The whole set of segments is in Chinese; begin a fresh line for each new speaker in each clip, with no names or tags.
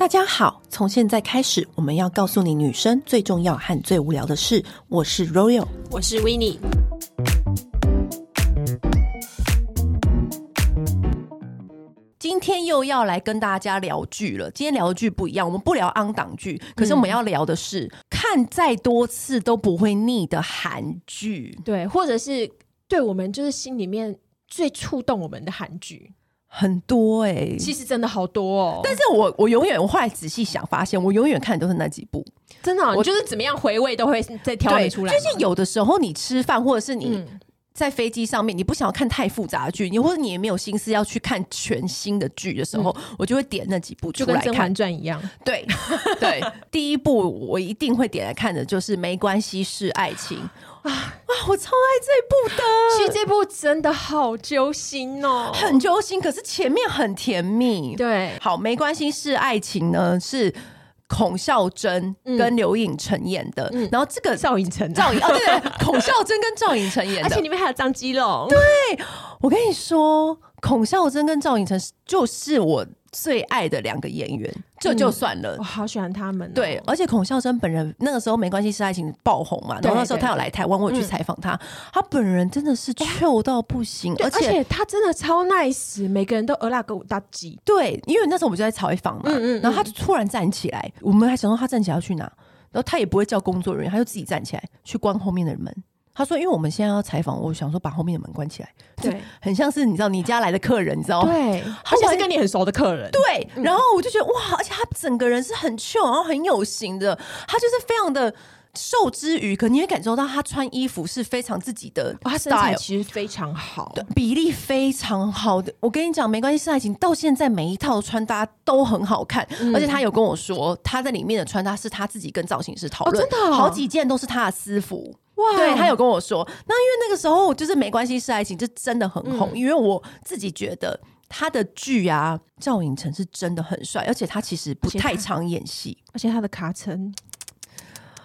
大家好，从现在开始，我们要告诉你女生最重要和最无聊的事。我是 Royal，
我是 Winnie。
今天又要来跟大家聊剧了。今天聊的剧不一样，我们不聊 on 档剧，可是我们要聊的是、嗯、看再多次都不会腻的韩剧。
对，或者是对我们就是心里面最触动我们的韩剧。
很多哎、欸，
其实真的好多哦。
但是我我永远我后来仔细想，发现我永远看的都是那几部，
真的、哦，我就是怎么样回味都会再挑选出来。
就是有的时候你吃饭或者是你在飞机上面，你不想要看太复杂的剧，你或者你也没有心思要去看全新的剧的时候、嗯，我就会点那几部出来看，
就跟《甄嬛传》一样。
对 对，第一部我一定会点来看的就是《没关系是爱情》。啊啊！我超爱这部的，
其实这部真的好揪心哦，
很揪心。可是前面很甜蜜，
对，
好，没关系，是爱情呢，是孔孝真跟刘颖晨演的。嗯、然后这个
赵颖晨，
赵颖哦，对对，孔孝真跟赵颖晨演的，
而且里面还有张基龙。
对，我跟你说，孔孝真跟赵颖成就是我。最爱的两个演员，这就，算了。
嗯，我好喜欢他们哦。
对，而且孔孝真本人那个时候没关系是爱情爆红嘛，然后那时候他有来台湾，我有去采访他，他本人真的是臭到不行，而且，
他真的超 nice，每个人都俄拉格五大吉。
对，因为那时候我们就在采访嘛，然后他就突然站起来，我们还想说他站起来要去哪，然后他也不会叫工作人员，他就自己站起来去关后面的门。他说：“因为我们现在要采访，我想说把后面的门关起来，对，很像是你知道你家来的客人，你知道吗？
对，而且是跟你很熟的客人。
对，然后我就觉得哇，而且他整个人是很 chill，然后很有型的，他就是非常的瘦之余，可你也感受到他穿衣服是非常自己的他身材
其实非常好，
对，比例非常好的。我跟你讲，没关系，是爱情，到现在每一套穿搭都很好看，嗯，而且他有跟我说，他在里面的穿搭是他自己跟造型师讨论，哦，真的，哦，好几件都是他的私服。”对，他有跟我说，那因为那个时候就是没关系是爱情，就真的很红，嗯。因为我自己觉得他的剧啊，赵寅成是真的很帅，而且他其实不太常演戏，
而且他的卡层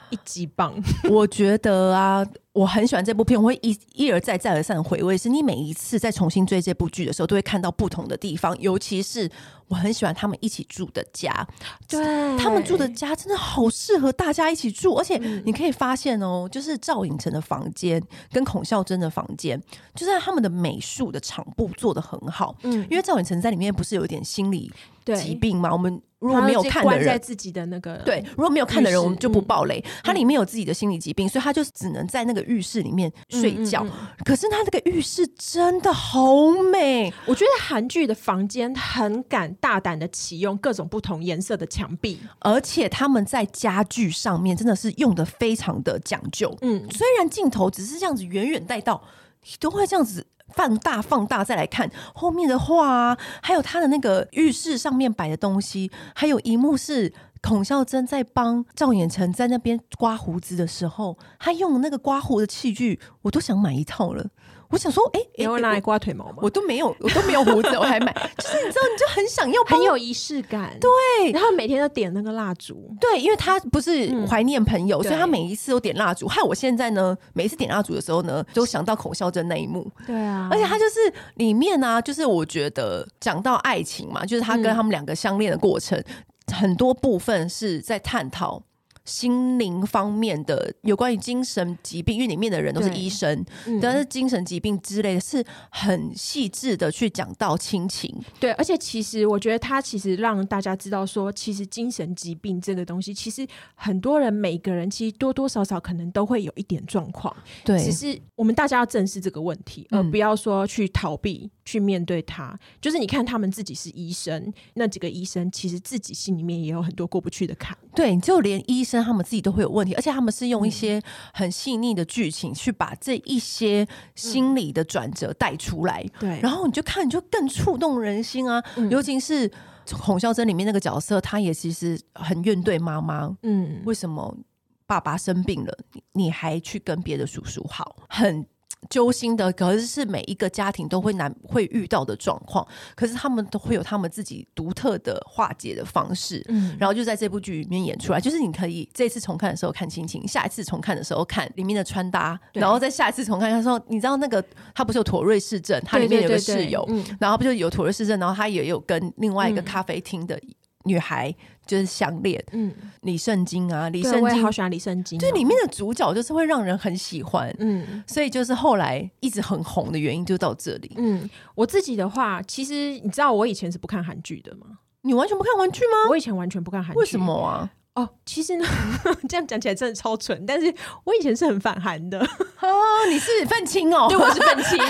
一级棒。
我觉得啊。我很喜欢这部片，我会一一而再再而三的回味。是你每一次在重新追这部剧的时候，都会看到不同的地方。尤其是我很喜欢他们一起住的家，
对，
他们住的家真的好适合大家一起住。而且你可以发现哦，就是赵寅成的房间跟孔孝真的房间，就是他们的美术的场布做的很好。嗯，因为赵寅成在里面不是有点心理疾病吗？我们如果没有看的人，
在自己的那个
对，如果没有看的人，我们就不爆雷。他里面有自己的心理疾病，所以他就只能在那个。浴室里面睡觉，嗯嗯嗯，可是他那个浴室真的好美。
我觉得韩剧的房间很敢大胆的启用各种不同颜色的墙壁，
而且他们在家具上面真的是用的非常的讲究。嗯，虽然镜头只是这样子远远带到，你都会这样子放大放大再来看后面的画啊，还有他的那个浴室上面摆的东西，还有一幕是。孔孝真在帮赵寅成在那边刮胡子的时候，他用那个刮胡的器具，我都想买一套了。我想说，哎、欸，
你会拿来刮腿毛吗？
我都没有，我都没有胡子，我还买，就是你知道，你就很想要，
很有仪式感。
对，
然后每天都点那个蜡烛。
对，因为他不是怀念朋友、嗯，所以他每一次都点蜡烛。害我现在呢，每一次点蜡烛的时候呢，都想到孔孝真那一幕。
对啊，
而且他就是里面呢、啊，就是我觉得讲到爱情嘛，就是他跟他们两个相恋的过程。嗯很多部分是在探讨心灵方面的，有关于精神疾病，因为里面的人都是医生，但是精神疾病之类的是很细致的去讲到亲情。
对，而且其实我觉得他其实让大家知道说，其实精神疾病这个东西，其实很多人每个人其实多多少少可能都会有一点状况。
对，
只是我们大家要正视这个问题，而不要说去逃避。去面对他，就是你看他们自己是医生，那几个医生其实自己心里面也有很多过不去的坎。
对，就连医生他们自己都会有问题，而且他们是用一些很细腻的剧情去把这一些心理的转折带出来。对、嗯，然后你就看，你就更触动人心啊！嗯、尤其是孔孝真里面那个角色，他也其实很怨对妈妈。嗯，为什么爸爸生病了，你还去跟别的叔叔好？很。揪心的，可是是每一个家庭都会难会遇到的状况，可是他们都会有他们自己独特的化解的方式，嗯，然后就在这部剧里面演出来。就是你可以这次重看的时候看亲情，下一次重看的时候看里面的穿搭，然后再下一次重看的时候，你知道那个他不是有妥瑞氏症，他里面有个室友，对对对对，然后不就有妥瑞氏症，然后他也有跟另外一个咖啡厅的女孩就是项链，嗯，李圣经啊，李圣经，
我好喜欢李圣经，
就里面的主角就是会让人很喜欢，嗯，所以就是后来一直很红的原因就到这里。
嗯，我自己的话，其实你知道我以前是不看韩剧的吗？
你完全不看韩剧吗？
我以前完全不看韩剧，
为什么啊？
哦，其实呢，这样讲起来真的超蠢，但是我以前是很反韩的。
哦，你是愤青哦？
对，我是愤青。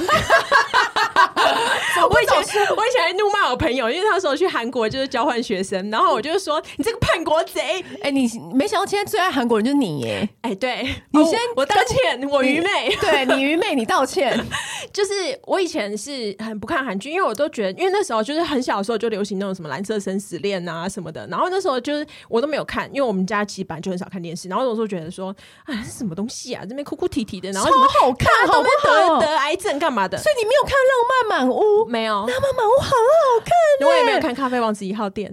我以前我以前还怒骂我朋友，因为他说去韩国就是交换学生，然后我就说你这个叛国贼！
哎、欸，你没想到现在最爱韩国人就是你耶！
哎、欸，对你先、哦、我道歉，我愚昧，
对你愚昧，你道歉。
就是我以前是很不看韩剧，因为我都觉得，因为那时候就是很小的时候就流行那种什么蓝色生死恋啊什么的，然后那时候就是我都没有看，因为我们家其实本来就很少看电视，然后有时候觉得说，哎，是什么东西啊？这边哭哭啼啼的，然后什么
好看，好不好？
得得癌症干嘛的？
所以你没有看《浪漫满屋》？
没有，《
浪漫满屋》很好看。
我也没有看《咖啡王子一号店》。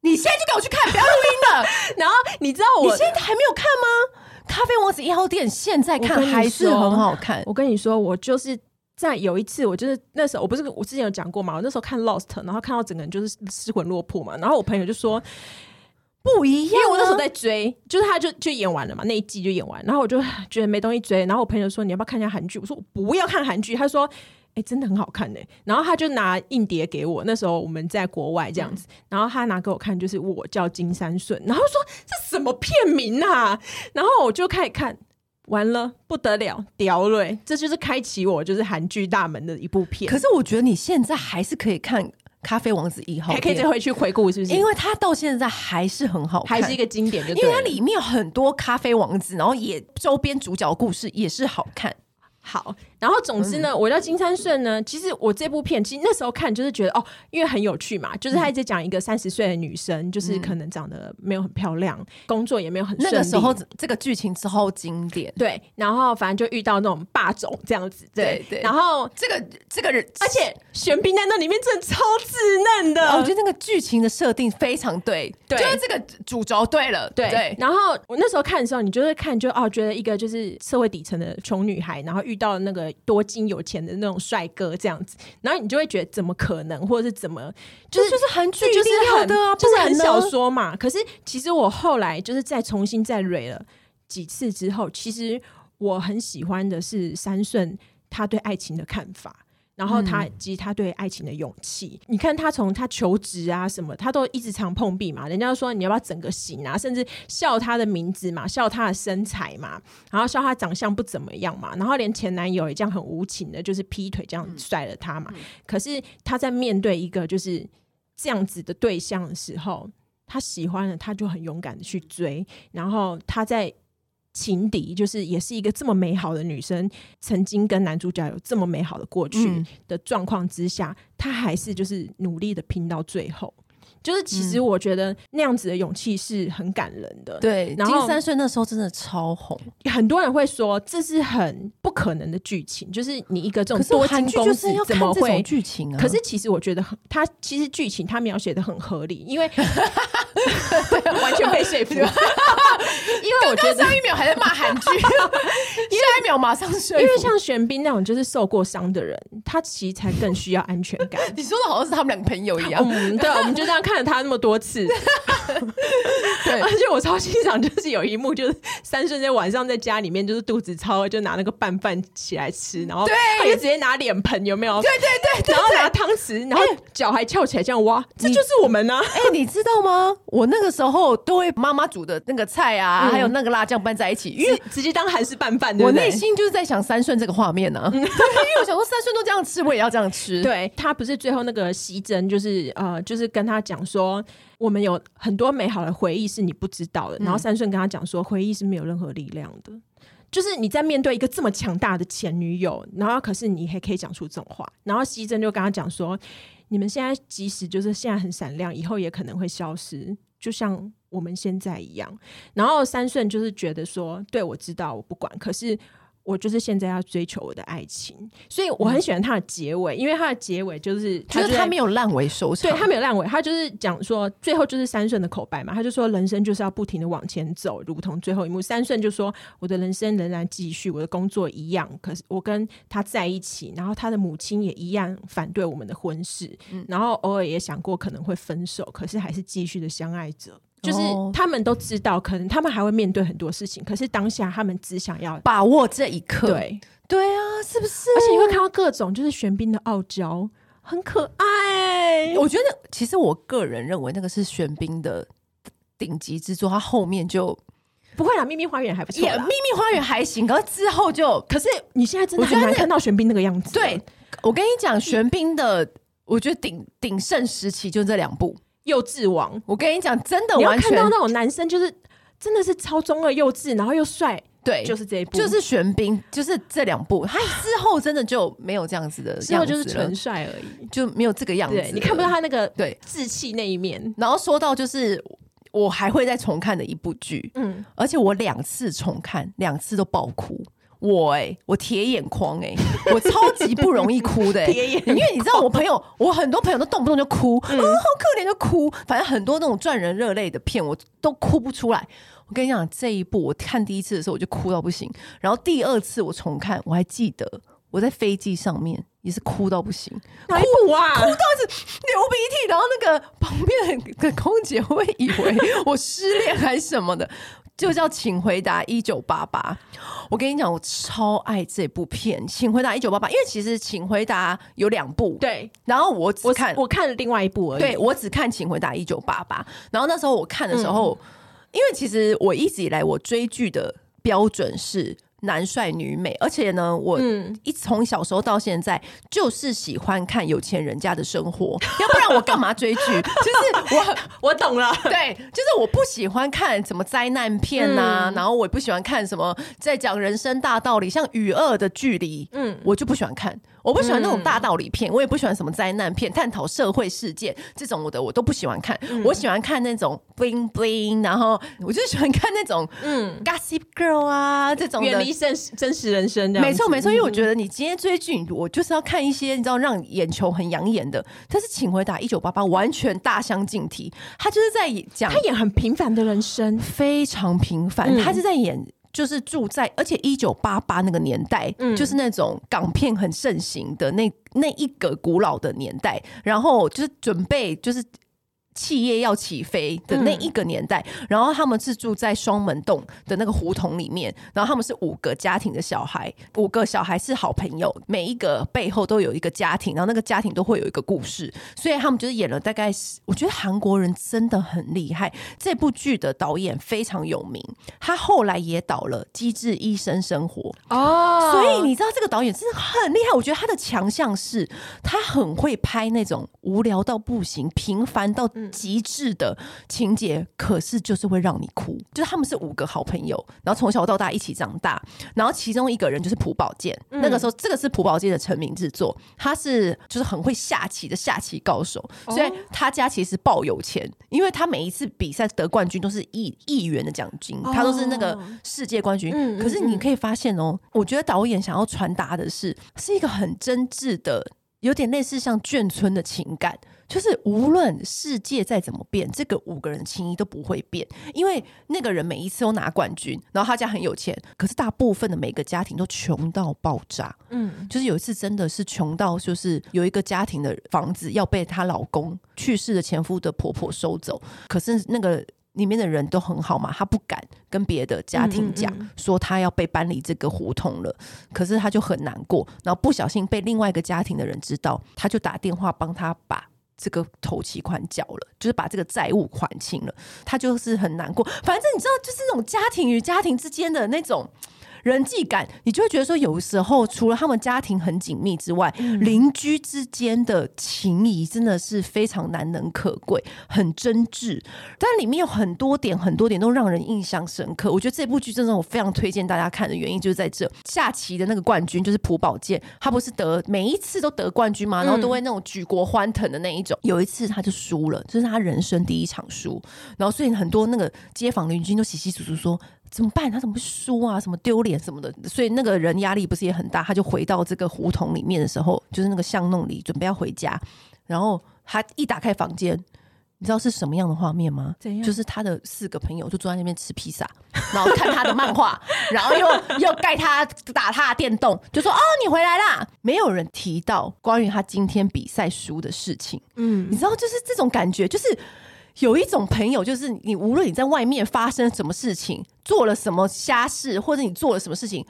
你现在就给我去看，不要录音了。
然后你知道我
你现在还没有看吗？《咖啡王子一号店》现在看还是很好看。
我跟你说，我就是在有一次，我就是那时候，我不是我之前有讲过嘛？我那时候看《Lost》，然后看到整个人就是失魂落魄嘛。然后我朋友就说不一样，因为我那时候在追，就是他就就演完了嘛，那一季就演完。然后我就觉得没东西追，然后我朋友说你要不要看一下韩剧？我说我不要看韩剧。他说。哎、欸，真的很好看呢。然后他就拿硬碟给我，那时候我们在国外这样子，嗯、然后他拿给我看，就是我叫金三顺，然后说这什么片名啊？然后我就开始看，完了不得了，屌嘞！这就是开启我就是韩剧大门的一部片。
可是我觉得你现在还是可以看《咖啡王子一号》，
还可以再回去回顾，是不是？
因为它到现在还是很好看，
还是一个经典就对，
因为它里面有很多咖啡王子，然后也周边主角故事也是好看。
好，然后总之呢，嗯、我叫金三顺呢。其实我这部片，其实那时候看就是觉得哦，因为很有趣嘛，就是他一直讲一个三十岁的女生，嗯、就是可能长得没有很漂亮，工作也没有很。
那个时候这个剧情超经典，
对。然后反正就遇到那种霸总这样子，对对。然后
这个这个人，
而且玄彬在那里面真的超稚嫩的，
我觉得那个剧情的设定非常对，对，就是这个主轴对了，对。对
然后我那时候看的时候，你就会看就哦，觉得一个就是社会底层的穷女孩，然后。遇到那个多金有钱的那种帅哥这样子，然后你就会觉得怎么可能，或者是怎么，就是就是韩剧就是很的啊，就是很小说嘛。可是其实我后来就是再重新再蕊了几次之后，其实我很喜欢的是三顺他对爱情的看法。然后他及他对爱情的勇气，嗯、你看他从他求职啊什么，他都一直常碰壁嘛。人家说你要不要整个型啊，甚至笑他的名字嘛，笑他的身材嘛，然后笑他长相不怎么样嘛，然后连前男友也这样很无情的，就是劈腿这样甩了他嘛。嗯、可是他在面对一个就是这样子的对象的时候，他喜欢了，他就很勇敢的去追，然后他在。情敌就是也是一个这么美好的女生，曾经跟男主角有这么美好的过去的状况之下，她、嗯、还是就是努力的拼到最后。就是其实我觉得那样子的勇气是很感人的。
对，
然后
金三顺那时候真的超红，
很多人会说这是很不可能的剧情，就是你一个这种多金公子怎么会
剧情啊？
可是其实我觉得很，他其实剧情他描写的很合理，因为 完全被说服。因为我觉得
上一秒还在骂韩剧，下一秒马上说。
因为像玄彬那种就是受过伤的人，他其实才更需要安全感。
你说的好像是他们两个朋友一样。
嗯，对，我们就这样看了他那么多次。对，而且我超欣赏，就是有一幕，就是三顺在晚上在家里面就是肚子超饿，就拿那个拌饭起来吃，然后他就直接拿脸盆有没有？
对对对，
然后拿汤匙，然后脚还翘起来这样挖，这就是我们呢。
哎，你知道吗？我那个时候都会妈妈煮的那个菜啊。还有那个辣酱拌在一起，因为
直接当韩式拌饭。
我内心就是在想三顺这个画面呢、啊，因为我想说三顺都这样吃，我也要这样吃。
对，他不是最后那个西珍，就是呃，就是跟他讲说，我们有很多美好的回忆是你不知道的。然后三顺跟他讲说，回忆是没有任何力量的，就是你在面对一个这么强大的前女友，然后可是你还可以讲出这种话。然后西珍就跟他讲说，你们现在即使就是现在很闪亮，以后也可能会消失，就像。我们现在一样，然后三顺就是觉得说，对，我知道，我不管，可是我就是现在要追求我的爱情，所以我很喜欢他的结尾，嗯、因为他的结尾就是他
就是他没有烂尾收场，
对他没有烂尾，他就是讲说最后就是三顺的口白嘛，他就说人生就是要不停的往前走，如同最后一幕。三顺就说我的人生仍然继续，我的工作一样，可是我跟他在一起，然后他的母亲也一样反对我们的婚事，嗯、然后偶尔也想过可能会分手，可是还是继续的相爱着。就是他们都知道，可能他们还会面对很多事情，可是当下他们只想要
把握这一刻。
对，
对啊，是不是？
而且你会看到各种就是玄彬的傲娇，很可爱。
我觉得，其实我个人认为那个是玄彬的顶级之作，他后面就
不会啦。秘密花园还不错，
秘密花园还行，可是之后就，
可是你现在真的很难看到玄彬那个样子。
对，我跟你讲，玄彬的，我觉得鼎鼎盛时期就这两部。
幼稚王，
我跟你讲，真的完全
看到那种男生，就是真的是超中二幼稚，然后又帅，
对，
就是这一部，
就是玄彬，就是这两部，他之后真的就没有这样子的样子，之后
就是纯帅而已，
就没有这个样子，
你看不到他那个
对。
稚气那一面。
然后说到就是我还会再重看的一部剧，嗯，而且我两次重看，两次都爆哭。我哎、欸，我铁眼眶哎、欸，我超级不容易哭的、欸，因为你知道我朋友，我很多朋友都动不动就哭，嗯，嗯，好可怜就哭，反正很多那种赚人热泪的片，我都哭不出来。我跟你讲，这一部我看第一次的时候我就哭到不行，然后第二次我重看，我还记得我在飞机上面也是哭到不行，
哪一部啊？
哭到是流鼻涕，然后那个旁边的空姐会以为我失恋还是什么的。就叫《请回答一九八八》，我跟你讲，我超爱这部片《请回答一九八八》，因为其实《请回答》有两部，
对。
然后我只看
我，我看了另外一部而已，
对，我只看《请回答一九八八》。然后那时候我看的时候，嗯、因为其实我一直以来我追剧的标准是。男帅女美，而且呢，我一从小时候到现在就是喜欢看有钱人家的生活，要不然我干嘛追剧？就是我
我懂了，
对，就是我不喜欢看什么灾难片啊，嗯、然后我也不喜欢看什么在讲人生大道理，像《与恶的距离》，嗯，我就不喜欢看。我不喜欢那种大道理片，嗯、我也不喜欢什么灾难片，探讨社会事件这种我的我都不喜欢看。嗯、我喜欢看那种 bling bling，然后我就喜欢看那种嗯 Gossip Girl 啊这种的，
远离真实真实人生。
没错没错，因为我觉得你今天追剧，我就是要看一些你知道让眼球很养眼的。但是请回答一九八八完全大相径庭，他就是在讲
他演很平凡的人生，
非常平凡，嗯、他是在演。就是住在，而且一九八八那个年代，嗯，就是那种港片很盛行的那那一个古老的年代，然后就是准备就是。企业要起飞的那一个年代，嗯、然后他们是住在双门洞的那个胡同里面，然后他们是五个家庭的小孩，五个小孩是好朋友，每一个背后都有一个家庭，然后那个家庭都会有一个故事，所以他们就是演了大概，我觉得韩国人真的很厉害。这部剧的导演非常有名，他后来也导了《机智医生生活》哦，所以你知道这个导演真的很厉害。我觉得他的强项是他很会拍那种无聊到不行、平凡到。极致的情节，可是就是会让你哭。就是他们是五个好朋友，然后从小到大一起长大，然后其中一个人就是朴宝剑。嗯、那个时候，这个是朴宝剑的成名之作，他是就是很会下棋的下棋高手，哦、所以他家其实爆有钱，因为他每一次比赛得冠军都是亿亿元的奖金，哦、他都是那个世界冠军。嗯、可是你可以发现哦，我觉得导演想要传达的是，是一个很真挚的，有点类似像眷村的情感。就是无论世界再怎么变，这个五个人的情谊都不会变，因为那个人每一次都拿冠军，然后他家很有钱，可是大部分的每个家庭都穷到爆炸。嗯，就是有一次真的是穷到，就是有一个家庭的房子要被她老公去世的前夫的婆婆收走，可是那个里面的人都很好嘛，她不敢跟别的家庭讲说她要被搬离这个胡同了，可是她就很难过，然后不小心被另外一个家庭的人知道，他就打电话帮他把。这个头期款缴了，就是把这个债务还清了，他就是很难过。反正你知道，就是那种家庭与家庭之间的那种。人际感，你就会觉得说，有时候除了他们家庭很紧密之外，嗯、邻居之间的情谊真的是非常难能可贵，很真挚。但里面有很多点，很多点都让人印象深刻。我觉得这部剧真的我非常推荐大家看的原因就是在这，下棋的那个冠军就是朴宝剑，他不是得每一次都得冠军吗？然后都会那种举国欢腾的那一种。嗯、有一次他就输了，这、就是他人生第一场输，然后所以很多那个街坊邻居都窸窸窣窣说。怎么办？他怎么会输啊？什么丢脸什么的？所以那个人压力不是也很大？他就回到这个胡同里面的时候，就是那个巷弄里，准备要回家。然后他一打开房间，你知道是什么样的画面吗？就是他的四个朋友就坐在那边吃披萨，然后看他的漫画，然后又又盖他打他的电动，就说：“哦，你回来啦！”没有人提到关于他今天比赛输的事情。嗯，你知道，就是这种感觉，就是。有一种朋友，就是你无论你在外面发生什么事情，做了什么瞎事，或者你做了什么事情，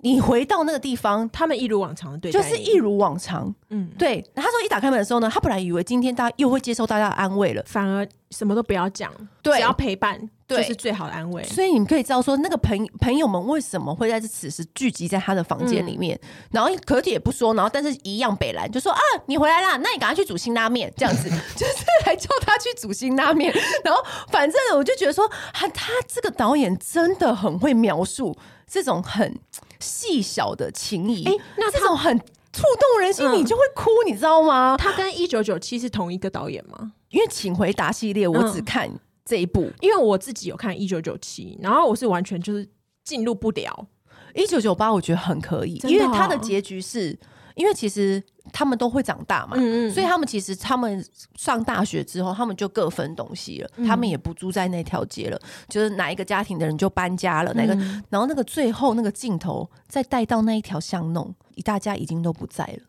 你回到那个地方，
他们一如往常的对待，
就是一如往常。嗯，对。他说一打开门的时候呢，他本来以为今天大家又会接受大家的安慰了，
反而什么都不要讲，对，只要陪伴。就是最好的安慰。
所以你们可以知道说，那个朋朋友们为什么会在这此时聚集在他的房间里面，嗯、然后可体也不说，然后但是一样北兰就说啊，你回来啦，那你赶快去煮辛拉面，这样子 就是来叫他去煮辛拉面。然后反正我就觉得说，他他这个导演真的很会描述这种很细小的情谊，哎，那这种很触动人心，嗯、你就会哭，你知道吗？
他跟一九九七是同一个导演吗？
因为请回答系列我只看。嗯这一部，
因为我自己有看一九九七，然后我是完全就是进入不了
一九九八，我觉得很可以，哦、因为他的结局是，因为其实他们都会长大嘛，嗯嗯，所以他们其实他们上大学之后，他们就各分东西了，嗯、他们也不住在那条街了，就是哪一个家庭的人就搬家了，哪个，嗯、然后那个最后那个镜头再带到那一条巷弄，大家已经都不在了，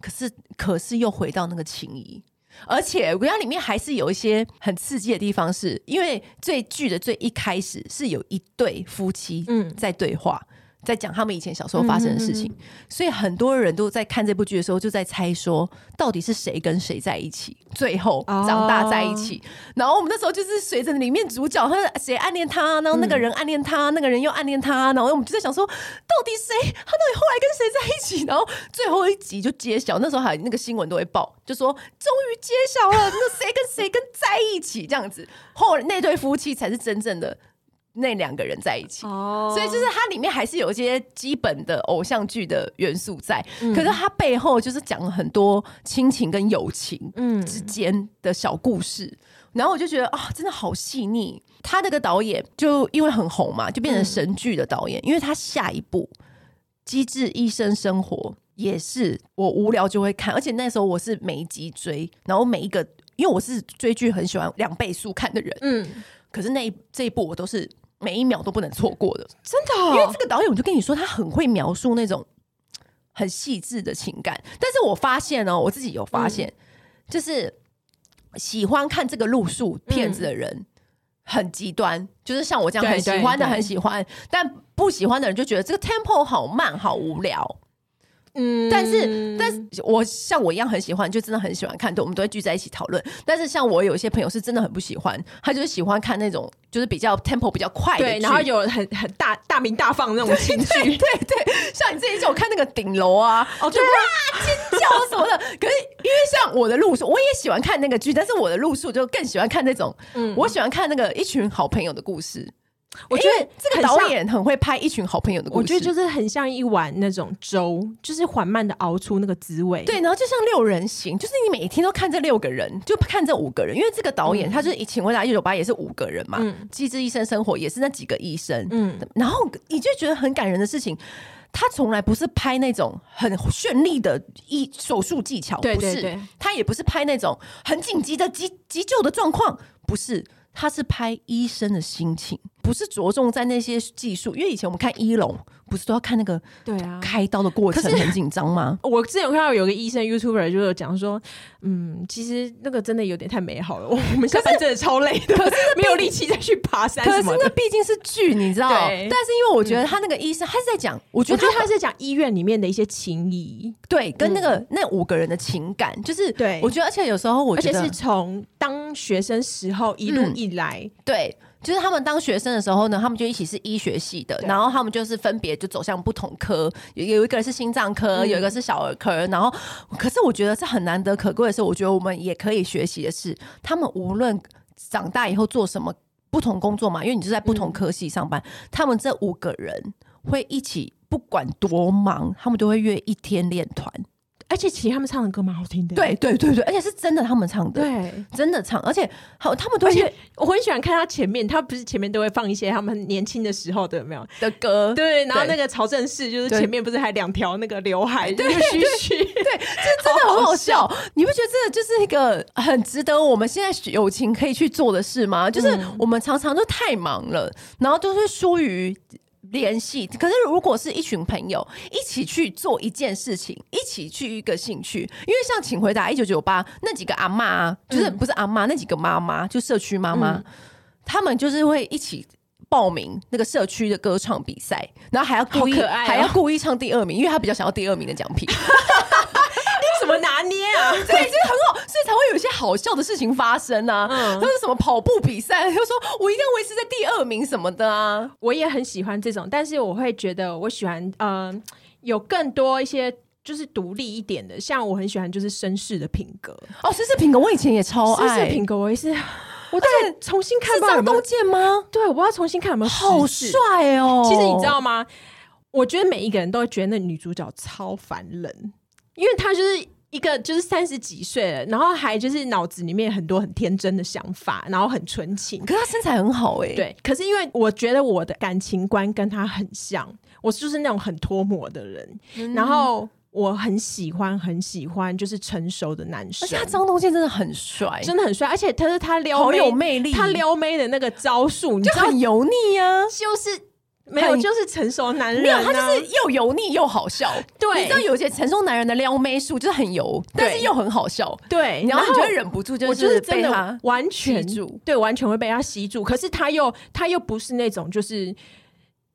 可是可是又回到那个情谊。而且我觉得里面还是有一些很刺激的地方是，是因为最剧的最一开始是有一对夫妻嗯在对话。嗯在讲他们以前小时候发生的事情，嗯、哼哼，所以很多人都在看这部剧的时候就在猜说，到底是谁跟谁在一起，最后长大在一起。哦、然后我们那时候就是随着里面主角他谁暗恋他，然后那个人暗恋他，嗯、那个人又暗恋他，然后我们就在想说，到底谁他到底后来跟谁在一起？然后最后一集就揭晓，那时候还那个新闻都会报，就说终于揭晓了，那谁跟谁跟在一起这样子，后那对夫妻才是真正的。那两个人在一起，oh. 所以就是它里面还是有一些基本的偶像剧的元素在，嗯、可是它背后就是讲了很多亲情跟友情之间的小故事，嗯、然后我就觉得啊、哦，真的好细腻。他那个导演就因为很红嘛，就变成神剧的导演，嗯、因为他下一部《机智医生生活》也是我无聊就会看，而且那时候我是每一集追，然后每一个因为我是追剧很喜欢两倍速看的人，嗯，可是那一这一部我都是。每一秒都不能错过的，
真的、哦。
因为这个导演，我就跟你说，他很会描述那种很细致的情感。但是我发现哦，我自己有发现，嗯、就是喜欢看这个路数片子的人很极端，嗯、就是像我这样很喜欢的很喜欢，但不喜欢的人就觉得这个 tempo 好慢，好无聊。嗯，但是，但是我像我一样很喜欢，就真的很喜欢看，对，我们都会聚在一起讨论。但是像我有一些朋友是真的很不喜欢，他就是喜欢看那种就是比较 tempo 比较快的剧，
然后有很很大大鸣大放那种情绪。
对对，对，像你之前就有看那个顶楼啊，哦，就哇尖叫什么的。可是因为像我的路数，我也喜欢看那个剧，但是我的路数就更喜欢看那种，嗯，我喜欢看那个一群好朋友的故事。我觉得这个导演很会拍一群好朋友的故事，
我觉得就是很像一碗那种粥，就是缓慢的熬出那个滋味。
对，然后就像六人行，就是你每一天都看这六个人，就看这五个人，因为这个导演他就是请回答一九八也是五个人嘛，嗯，机智医生生活也是那几个医生，嗯，然后你就觉得很感人的事情，他从来不是拍那种很绚丽的医手术技巧，对对对，不是，他也不是拍那种很紧急的急急救的状况，不是。他是拍医生的心情，不是着重在那些技术。因为以前我们看医龙，不是都要看那个对啊开刀的过程很紧张吗？
我之前有看到有个医生 YouTuber 就有讲说，嗯，其实那个真的有点太美好了。我们下班真的超累的，可是没有力气再去爬山。可是
那毕竟是剧，你知道？对。但是因为我觉得他那个医生，他是在讲，我觉得他是在讲医院里面的一些情谊，对，跟那个那五个人的情感，就是对。我觉得，而且有时候我觉得
是从当学生时候一路以来，
对。就是他们当学生的时候呢，他们就一起是医学系的，然后他们就是分别就走向不同科，有有一个是心脏科，嗯、有一个是小儿科，然后可是我觉得这很难得可贵的是，我觉得我们也可以学习的是，他们无论长大以后做什么不同工作嘛，因为你就在不同科系上班，嗯、他们这五个人会一起，不管多忙，他们都会约一天练团。
而且其实他们唱的歌蛮好听的。
对对对对，而且是真的他们唱的，
对，
真的唱，而且好，他们都是
我很喜欢看他前面，他不是前面都会放一些他们年轻的时候的有没有
的歌？
对，然后那个曹正奭就是前面不是还两条那个刘海，
对对对，这真的很好笑。你不觉得这就是一个很值得我们现在友情可以去做的事吗？就是我们常常都太忙了，然后都是疏于。联系，可是如果是一群朋友一起去做一件事情，一起去一个兴趣，因为像请回答一九九八那几个阿妈，就是不是阿妈，那几个妈妈，就社区妈妈，他们就是会一起报名那个社区的歌唱比赛，然后还要故意还要故意唱第二名，因为他比较想要第二名的奖品。
怎么拿捏啊？
对，其实很好，所以才会有一些好笑的事情发生啊。嗯，都是什么跑步比赛，就说我一定要维持在第二名什么的啊。
我也很喜欢这种，但是我会觉得我喜欢嗯、呃，有更多一些就是独立一点的，像我很喜欢就是绅士的品格
哦，绅士品格我以前也超爱，
绅士品格我也是，我在重新看
张东健吗？
对，我要重新看有没有
好帅哦。
其实你知道吗？我觉得每一个人都会觉得那女主角超烦人，因为她就是。一个就是三十几岁了，然后还就是脑子里面很多很天真的想法，然后很纯情。
可是他身材很好哎、欸，
对。可是因为我觉得我的感情观跟他很像，我就是那种很脱模的人，嗯、然后我很喜欢很喜欢就是成熟的男生。
而且他张东健真的很帅，
真的很帅，而且他是他撩妹
好有魅力，
他撩妹的那个招数，你知道
就很油腻啊，
就是。没有，就是成熟男人，啊，
没有，他就是又油腻又好笑。对，你知道有些成熟男人的撩妹术就是很油，但是又很好笑。
对，
然后你就会忍不住，就是被他
完全住，对，完全会被他吸住。可是他又他又不是那种就是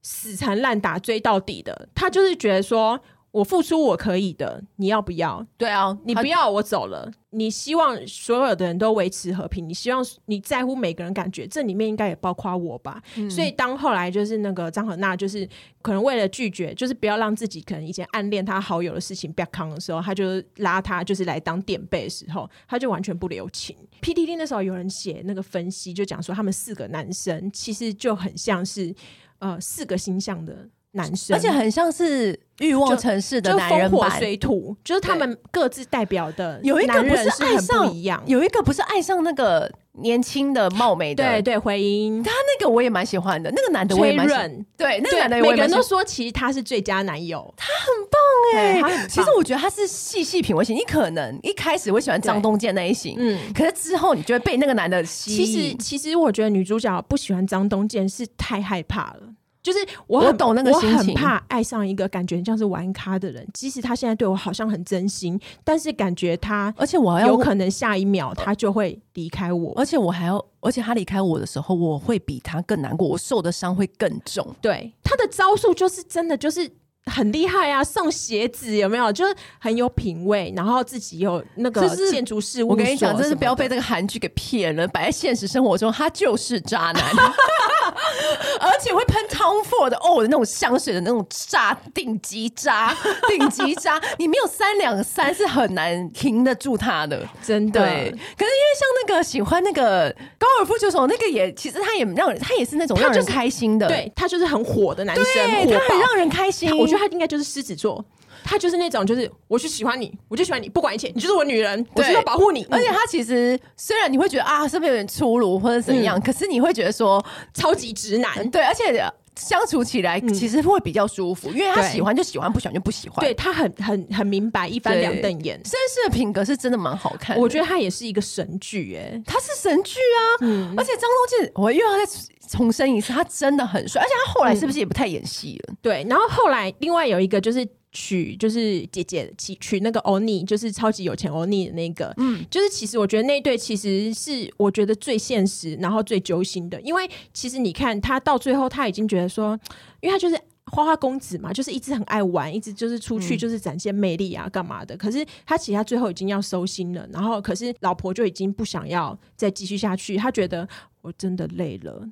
死缠烂打追到底的，他就是觉得说。我付出我可以的，你要不要？
对啊，
你不要我走了。你希望所有的人都维持和平，你希望你在乎每个人感觉，这里面应该也包括我吧。嗯、所以当后来就是那个张和娜，就是可能为了拒绝，就是不要让自己可能以前暗恋他好友的事情不要扛的时候，他就拉他就是来当垫背的时候，他就完全不留情。PTT 那时候有人写那个分析，就讲说他们四个男生其实就很像是呃四个星象的。男生，
而且很像是欲望城市的男人版，
水土，就是他们各自代表的。有一个不是爱上不一样，
有一个不是爱上那个年轻的貌美的，
对对，回音，
他那个我也蛮喜欢的，那个男的我也蛮喜欢，对，那个男的
每个人都说其实他是最佳男友，
他很棒哎、欸，其实我觉得他是细细品味型，你可能一开始会喜欢张东健那一型，嗯，可是之后你就会被那个男的吸引。
其实其实我觉得女主角不喜欢张东健是太害怕了。就是我
很我懂那个心情，
我很怕爱上一个感觉像是玩咖的人。即使他现在对我好像很真心，但是感觉他，
而且我还
有可能下一秒他就会离开我，
而且我还要，而且他离开我的时候，我会比他更难过，我受的伤会更重。
对，他的招数就是真的就是很厉害啊！送鞋子有没有？就是很有品味，然后自己有那个建筑事务。
我跟你讲，真是不要被这个韩剧给骗了。摆在现实生活中，他就是渣男。而且会喷 Tom Ford 的哦的那种香水的那种渣，顶级渣，顶级渣，你没有三两三是很难停得住他的，
真的。
对，可是因为像那个喜欢那个高尔夫球手，那个也其实他也让人，他也是那种让人开心的，
对他就是很火的男生，
对，他很让人开心。
我觉得他应该就是狮子座。他就是那种，就是我就喜欢你，我就喜欢你，不管一切，你就是我女人，我就要保护你。
而且他其实虽然你会觉得啊，是不是有点粗鲁或者怎样，嗯，可是你会觉得说
超级直男，
对，而且相处起来其实会比较舒服，嗯，因为他喜欢就喜欢，不喜欢就不喜欢。
对，他很很很明白，一翻两瞪眼。
绅士的品格是真的蛮好看，
我觉得他也是一个神剧，哎，
他是神剧啊，嗯，而且张东健，我又要再重申一次，他真的很帅，而且他后来是不是也不太演戏了？
嗯，对，然后后来另外有一个就是。娶就是姐姐娶娶那个欧尼，就是超级有钱欧尼的那个，嗯，就是其实我觉得那一对其实是我觉得最现实，然后最揪心的，因为其实你看他到最后他已经觉得说，因为他就是花花公子嘛，就是一直很爱玩，一直就是出去就是展现魅力啊，干嘛的。可是他其实他最后已经要收心了，然后可是老婆就已经不想要再继续下去，他觉得我真的累了。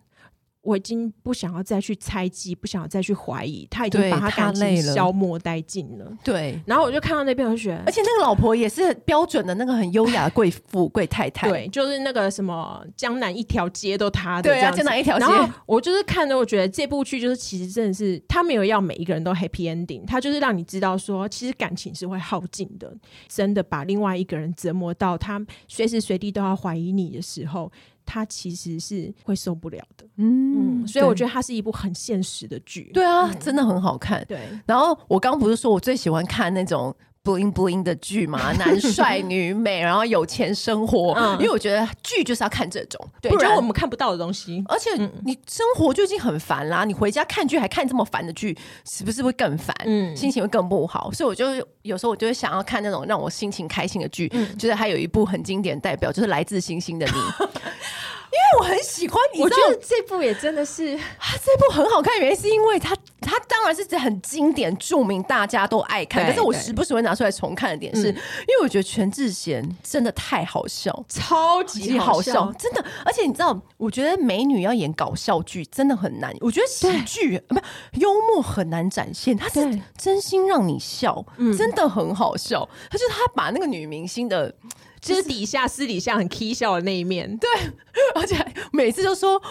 我已经不想要再去猜忌，不想要再去怀疑，他已经把他感情消磨殆尽了。
对，
然后我就看到那边，我就觉得，
而且那个老婆也是标准的那个很优雅的贵 妇、贵太太。
对，就是那个什么江南一条街都他的，
对啊，江南一条街。
然后我就是看着，我觉得这部剧就是其实真的是他没有要每一个人都 happy ending，他就是让你知道说，其实感情是会耗尽的，真的把另外一个人折磨到他随时随地都要怀疑你的时候。他其实是会受不了的，嗯，嗯，所以我觉得它是一部很现实的剧，
对啊，嗯、真的很好看。
对，
然后我刚刚不是说我最喜欢看那种 bling bling 的剧嘛，男帅女美，然后有钱生活，嗯、因为我觉得剧就是要看这种，
对，不然我们看不到的东西。
而且你生活就已经很烦啦，你回家看剧还看这么烦的剧，是不是会更烦？嗯，心情会更不好。所以我就有时候我就会想要看那种让我心情开心的剧，嗯、就是还有一部很经典代表，就是《来自星星的你》。因为我很喜欢你，
我觉得这部也真的是，
它这部很好看，原因是因为它，它当然是很经典、著名，大家都爱看。可是我时不时会拿出来重看的点是，因为我觉得全智贤真的太好笑，
超级好笑，
真的。而且你知道，我觉得美女要演搞笑剧真的很难。我觉得喜剧不幽默很难展现，他是真心让你笑，真的很好笑。他就是他把那个女明星的。
就是底下私底下很 k 笑的那一面，
对，而且每次就说。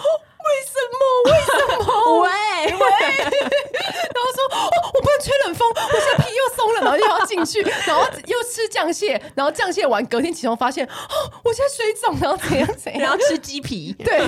为什么？为什么？喂 喂！然后说，哦，我不能吹冷风，我现在皮又松了，然后又要进去，然后又吃酱蟹，然后酱蟹完，隔天起床发现，哦，我现在水肿，然后怎样怎样，
然后吃鸡皮，
对，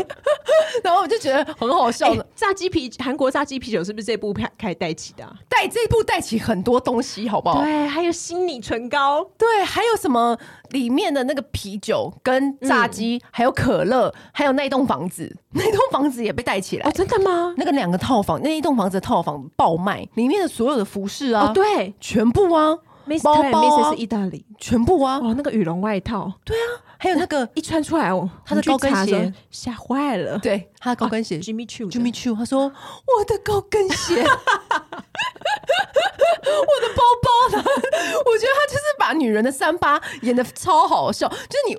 然后我就觉得很好笑。
炸鸡皮，韩国炸鸡啤酒是不是这部开开带起的？
带这部带起很多东西，好不好？
对，还有心理唇膏，
对，还有什么里面的那个啤酒跟炸鸡，还有可乐，还有那栋房子，那栋房子。也被带起来
哦？真的吗？
那个两个套房，那一栋房子的套房爆卖，里面的所有的服饰啊，
哦、对，
全部啊，
包包啊，是意大利，
全部啊，
哦，那个羽绒外套，
对啊，还有那个
一穿出来哦，
他的高跟鞋。
吓坏了，
对，他的高跟鞋、啊、
，Jimmy
Choo，Jimmy Choo，他说 我的高跟鞋，我的包包呢？我觉得他就是把女人的三八演的超好笑，就是你。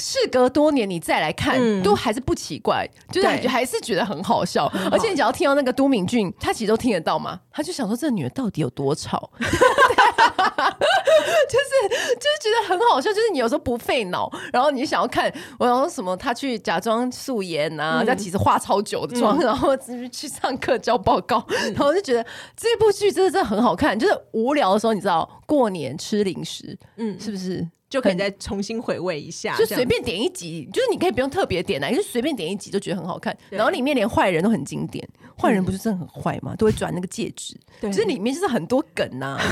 事隔多年，你再来看，嗯、都还是不奇怪，就是还是觉得很好笑。对而且你只要听到那个都敏俊，他其实都听得到嘛，他就想说这个女的到底有多吵，就是就是觉得很好笑。就是你有时候不费脑，然后你想要看，我然后什么，他去假装素颜啊，他、嗯、其实化超久的妆，嗯、然后去上课交报告，嗯、然后就觉得这部剧真的真的很好看。就是无聊的时候，你知道过年吃零食，嗯，是不是？
就可以再重新回味一下，
就随便点一集，就是你可以不用特别点来，就随便点一集就觉得很好看。然后里面连坏人都很经典，坏人不是真的很坏吗？都会转那个戒指，就是里面就是很多梗呐。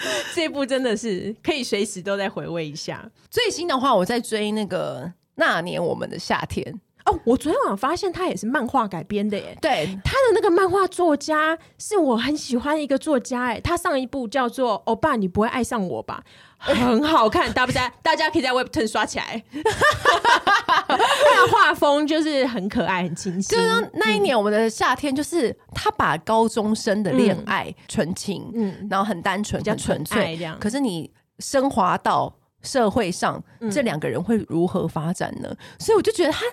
这部真的是可以随时都在回味一下。
最新的话，我在追那个《那年我们的夏天》
哦，我昨天晚上发现他也是漫画改编的耶。
对，
他的那个漫画作家是我很喜欢的一个作家哎，他上一部叫做《欧巴，你不会爱上我吧》。很好看，大不大？大家可以在 Webtoon 刷起来。他的画风就是很可爱、很清新。
就是那一年我们的夏天，就是他把高中生的恋爱纯情，嗯，然后很单纯、比较纯粹这样。可是你升华到社会上，这两个人会如何发展呢？所以我就觉得他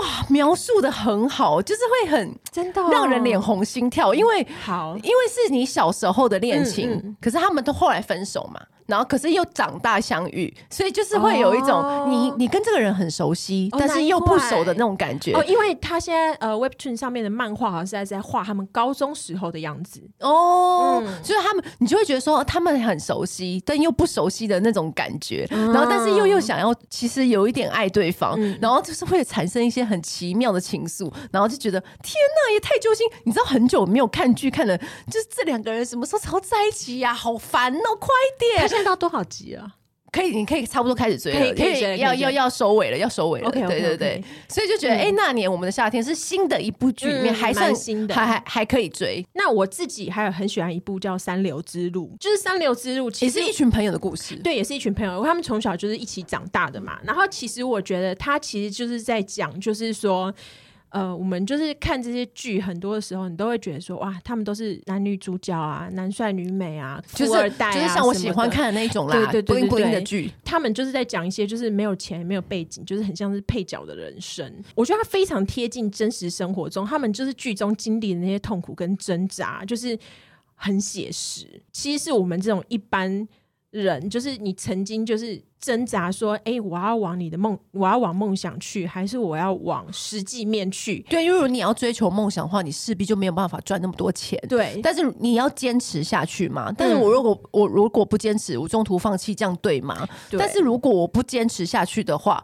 哇，描述的很好，就是会很真的让人脸红心跳，因为好，因为是你小时候的恋情，可是他们都后来分手嘛。然后可是又长大相遇，所以就是会有一种、哦、你你跟这个人很熟悉，哦、但是又不熟的那种感觉。
哦，因为他现在呃，Webtoon 上面的漫画好像是在在画他们高中时候的样子
哦，嗯、所以他们你就会觉得说他们很熟悉，但又不熟悉的那种感觉。嗯、然后但是又又想要其实有一点爱对方，嗯、然后就是会产生一些很奇妙的情愫，然后就觉得天哪，也太揪心！你知道很久没有看剧，看了就是这两个人什么时候才在一起呀、啊？好烦哦，快点！
看到多少集啊？
可以，你可以差不多开始追了，可以，可以要要要收尾了，要收尾了。ok 对对对，所以就觉得，哎，那年我们的夏天是新的一部剧里面还算新的，还还还可以追。
那我自己还有很喜欢一部叫《三流之路》，就是《三流之路》其实
也是一群朋友的故事，
对，也是一群朋友，他们从小就是一起长大的嘛。然后其实我觉得他其实就是在讲，就是说。呃，我们就是看这些剧，很多的时候你都会觉得说，哇，他们都是男女主角啊，男帅女美啊，富二代啊，
就是像我喜欢看的那种啦，
对对对对对
的剧。
他们就是在讲一些就是没有钱、没有背景，就是很像是配角的人生。我觉得他非常贴近真实生活中，他们就是剧中经历的那些痛苦跟挣扎，就是很写实。其实是我们这种一般。人就是你曾经就是挣扎说，哎、欸，我要往你的梦，我要往梦想去，还是我要往实际面去？
对，因为你要追求梦想的话，你势必就没有办法赚那么多钱。
对，
但是你要坚持下去嘛。但是我如果、嗯、我如果不坚持，我中途放弃，这样对吗？对。但是如果我不坚持下去的话，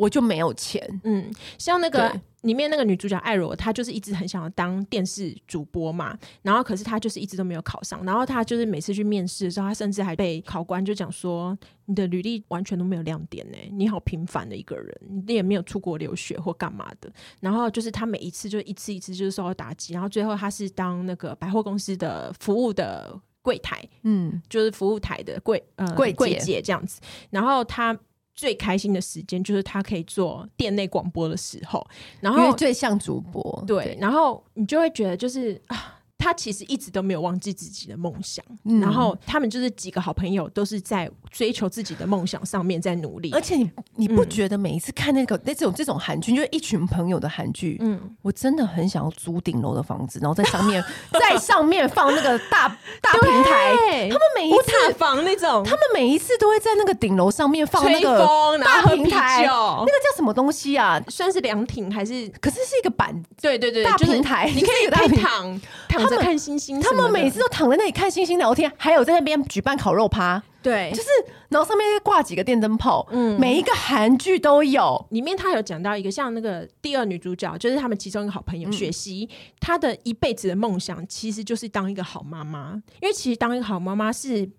我就没有钱。
嗯，像那个。里面那个女主角艾罗，她就是一直很想要当电视主播嘛，然后可是她就是一直都没有考上，然后她就是每次去面试的时候，她甚至还被考官就讲说：“你的履历完全都没有亮点呢，你好平凡的一个人，你也没有出国留学或干嘛的。”然后就是她每一次就一次一次就是受到打击，然后最后她是当那个百货公司的服务的柜台，嗯，就是服务台的柜呃柜柜姐这样子，然后她。最开心的时间就是他可以做店内广播的时候，然后
最像主播，
对，对，然后你就会觉得就是啊。他其实一直都没有忘记自己的梦想，嗯，然后他们就是几个好朋友，都是在追求自己的梦想上面在努力。
而且你你不觉得每一次看那个那种这种韩剧，就是一群朋友的韩剧，嗯，我真的很想要租顶楼的房子，然后在上面在上面放那个大 大平台，他们每一次
塔房那种，
他们每一次都会在那个顶楼上面放那个大平台，那个叫什么东西啊？
算是凉亭还是？
可是是一个板，
对对对，
大平台，
就是，你可以可以躺躺。在看星星，
他们每次都躺在那里看星星聊天，还有在那边举办烤肉趴。
对，
就是然后上面挂几个电灯泡。嗯，每一个韩剧都有。
里面他有讲到一个，像那个第二女主角，就是他们其中一个好朋友雪熙，她的一辈子的梦想其实就是当一个好妈妈，因为其实当一个好妈妈是。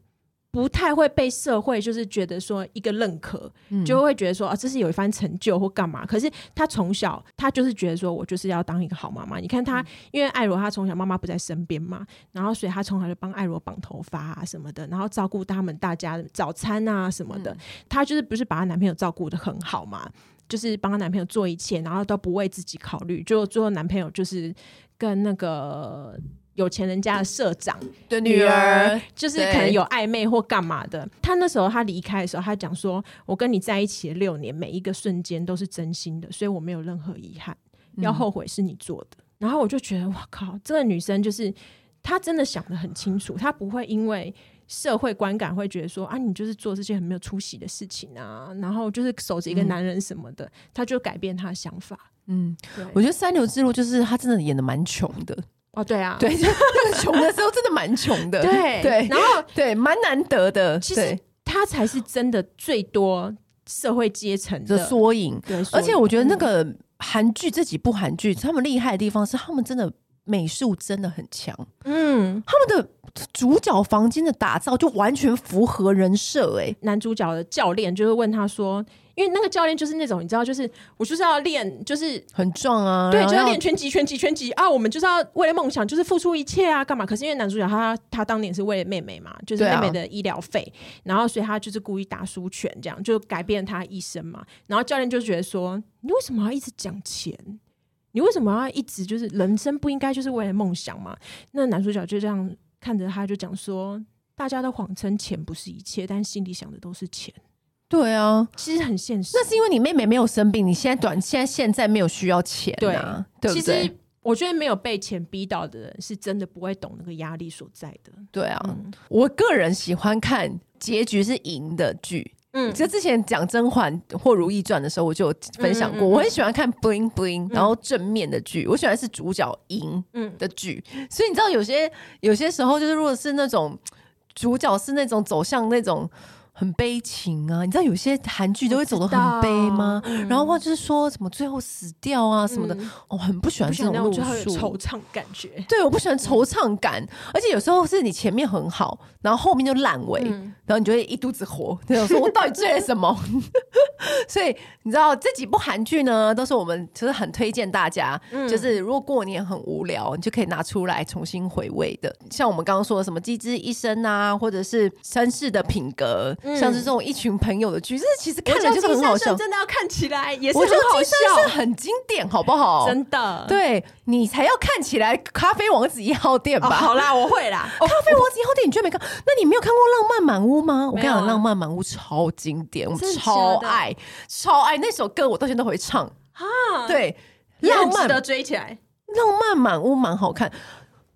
不太会被社会就是觉得说一个认可，嗯、就会觉得说啊，这是有一番成就或干嘛。可是他从小他就是觉得说我就是要当一个好妈妈。你看他，嗯、因为艾罗他从小妈妈不在身边嘛，然后所以他从小就帮艾罗绑头发啊什么的，然后照顾他们大家早餐啊什么的。他、嗯、就是不是把她男朋友照顾的很好嘛，就是帮她男朋友做一切，然后都不为自己考虑。就最后男朋友就是跟那个。有钱人家的社长的女儿，就是可能有暧昧或干嘛的。他那时候他离开的时候，他讲说：“我跟你在一起的六年，每一个瞬间都是真心的，所以我没有任何遗憾。要后悔是你做的。嗯”然后我就觉得，哇靠，这个女生就是她真的想得很清楚，她不会因为社会观感会觉得说啊，你就是做这些很没有出息的事情啊，然后就是守着一个男人什么的，她、嗯、就改变她的想法。嗯，
我觉得三流之路就是她真的演的蛮穷的。
哦，对啊，
对，就 那个穷的时候真的蛮穷的，
对
对，
然后
对蛮难得的，
其实他才是真的最多社会阶层的
缩影，对，而且我觉得那个韩剧这几部韩剧，他们厉害的地方是他们真的美术真的很强，嗯，他们的主角房间的打造就完全符合人设，哎，
男主角的教练就是问他说。因为那个教练就是那种你知道，就是我就是要练，就是
很壮啊，
对，就要练拳击、拳击、拳击啊！我们就是要为了梦想，就是付出一切啊，干嘛？可是因为男主角他他当年是为了妹妹嘛，就是妹妹的医疗费，啊、然后所以他就是故意打输拳，这样就改变了他一生嘛。然后教练就觉得说：“你为什么要一直讲钱？你为什么要一直就是人生不应该就是为了梦想嘛？”那男主角就这样看着他，就讲说：“大家都谎称钱不是一切，但心里想的都是钱。”
对啊，
其实很现实。
那是因为你妹妹没有生病，你现在短现在现在没有需要钱啊，对，对不对？
其实我觉得没有被钱逼到的人，是真的不会懂那个压力所在的。
对啊，嗯、我个人喜欢看结局是赢的剧。嗯，就之前讲《甄嬛》或《如懿传》的时候，我就有分享过，嗯嗯嗯，我很喜欢看 bling bling，然后正面的剧，我喜欢是主角赢的剧。嗯、所以你知道，有些有些时候，就是如果是那种主角是那种走向那种。很悲情啊，你知道有些韩剧都会走得很悲吗？嗯、然后话就是说什么最后死掉啊什么的，我、嗯哦、很不喜欢这种路数，
惆怅感觉。
对，我不喜欢惆怅感，嗯、而且有时候是你前面很好，然后后面就烂尾，嗯、然后你就会一肚子火，就想说我到底追了什么？所以你知道这几部韩剧呢，都是我们其实很推荐大家，嗯、就是如果过年很无聊，你就可以拿出来重新回味的。像我们刚刚说的什么《机智医生》啊，或者是《绅士的品格》嗯，像是这种一群朋友的剧，这其实看着就是很好笑，
真的要看起来也是很好笑，
是很经典，好不好？
真的，
对你才要看起来《咖啡王子一号店》吧？哦、
好啦，我会啦，《
咖啡王子一号店》你居然没看？那你没有看过《浪漫满屋》吗？我跟你讲，《浪漫满屋》超经典，我们超爱。超爱那首歌，我到现在都会唱啊！对，
浪漫的追起来，
浪漫满屋蛮好看。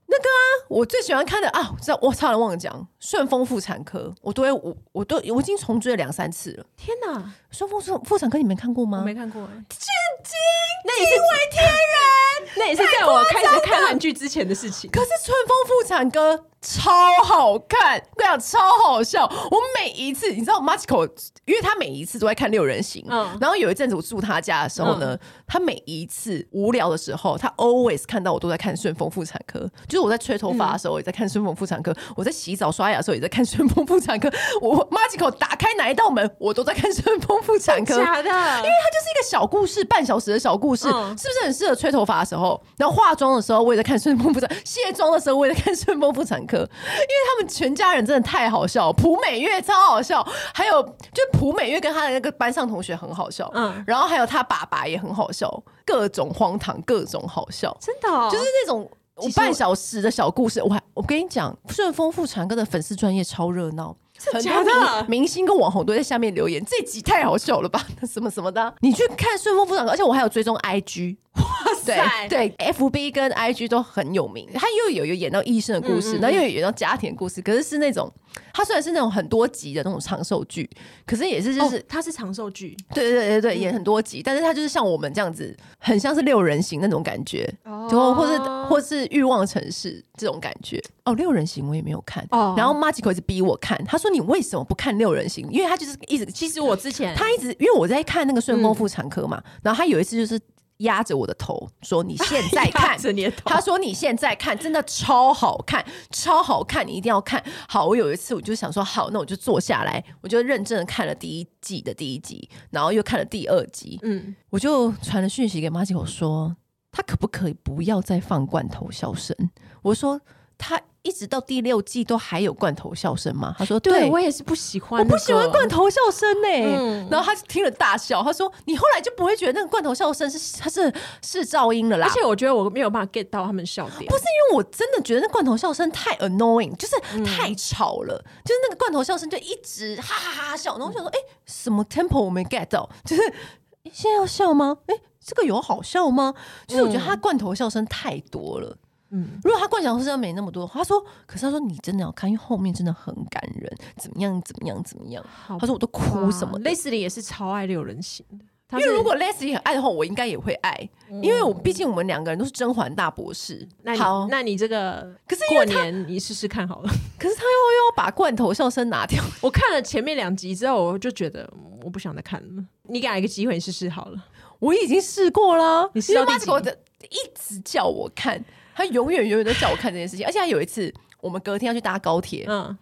那个啊，我最喜欢看的啊，我知道，我差点忘了讲《顺丰妇产科》，我都会，我我都我已经重追了两三次了。
天哪，《
顺风妇妇产科》你没看过吗？
没看过，欸，
震惊，那也是惊为天人，
那也是在我开始看韩剧之前的事情。
可是《顺风妇产科》。超好看，我跟你讲超好笑。我每一次，你知道 Machiko，因为他每一次都在看六人行。嗯，然后有一阵子我住他家的时候呢，嗯、他每一次无聊的时候，他 always 看到我都在看顺风妇产科。就是我在吹头发的时候，也在看顺风妇产科；我在洗澡刷牙的时候，也在看顺风妇产科。我 Machiko 打开哪一道门，我都在看顺风妇产科。
假的，因
为它就是一个小故事，半小时的小故事，嗯、是不是很适合吹头发的时候？然后化妆的时候，我也在看顺风妇产；卸妆的时候，我也在看顺风妇产科。因为他们全家人真的太好笑，朴美月超好笑，还有就朴美月跟他的那个班上同学很好笑，嗯，然后还有他爸爸也很好笑，各种荒唐，各种好笑，
真的、哦，
就是那种半小时的小故事。我还我跟你讲，顺丰妇产科的粉丝专业超热闹。很多明明星跟网红都在下面留言，这集太好笑了吧？什么什么的，你去看顺丰妇产科，而且我还有追踪 IG，哇塞，对对，FB 跟 IG 都很有名。他又有有演到医生的故事，然后又有演到家庭的故事，可是是那种，他虽然是那种很多集的那种长寿剧，可是也是就是
他是长寿剧，
对对对对，演很多集，但是他就是像我们这样子，很像是六人行那种感觉，就或是或是欲望城市这种感觉。哦，六人行我也没有看，然后 Machiko 一直逼我看，他说。你为什么不看六人行？因为他就是一直，其实我之前他一直，因为我在看那个顺风妇产科嘛，嗯、然后他有一次就是压着我的头说：“你现在看。”他说：“你现在看，真的超好看，超好看，你一定要看。”好，我有一次我就想说：“好，那我就坐下来，我就认真的看了第一季的第一集，然后又看了第二集。嗯，我就传了讯息给马吉口说：“他可不可以不要再放罐头笑声？”我说。他一直到第六季都还有罐头笑声吗？他说：“对，
对我也是不喜欢、那个，
我不喜欢罐头笑声呢、欸。嗯”然后他就听了大笑，他说：“你后来就不会觉得那个罐头笑声是他是是噪音了啦？”
而且我觉得我没有办法 get 到他们笑点，
不是因为我真的觉得那罐头笑声太 annoying，就是太吵了，嗯、就是那个罐头笑声就一直哈哈哈哈笑。然后我想说：“哎、欸，什么 tempo 我没 get 到？就是现在要笑吗？哎、欸，这个有好笑吗？就是我觉得他罐头笑声太多了。”嗯，如果他罐头笑声没那么多，他说，可是他说你真的要看，因为后面真的很感人，怎么样，怎么样，怎么样？他说我都哭什么
？Leslie 也是超爱六人行的，
因为如果 Leslie 很爱的话，我应该也会爱，嗯、因为我毕竟我们两个人都是甄嬛大博士。
那好，那你这个可是过年你试试看好了。
可是他又又要把罐头笑声拿掉。
我看了前面两集之后，我就觉得我不想再看了。你给他一个机会，你试试好了。
我已经试过了，
你试到第几？
一直叫我看。他永远永远都叫我看这件事情，而且他有一次，我们隔天要去搭高铁，嗯，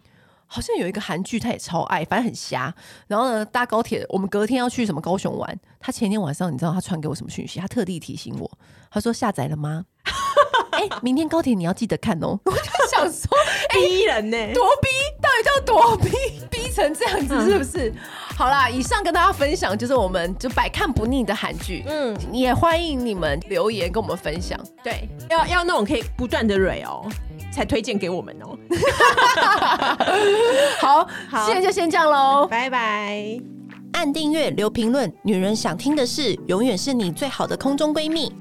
好像有一个韩剧，他也超爱，反正很瞎。然后呢，搭高铁，我们隔天要去什么高雄玩，他前天晚上你知道他传给我什么讯息？他特地提醒我，他说下载了吗？哎、欸，明天高铁你要记得看哦。我就想说，
逼人呢、欸，
多逼，到底叫多逼？逼成这样子是不是？嗯好啦，以上跟大家分享就是我们就百看不腻的韩剧，嗯，也欢迎你们留言跟我们分享，
对，要要那种可以不断的蕊哦，才推荐给我们哦。
好，好，现在就先这样喽，
拜拜。
按订阅，留评论，女人想听的事，永远是你最好的空中闺蜜。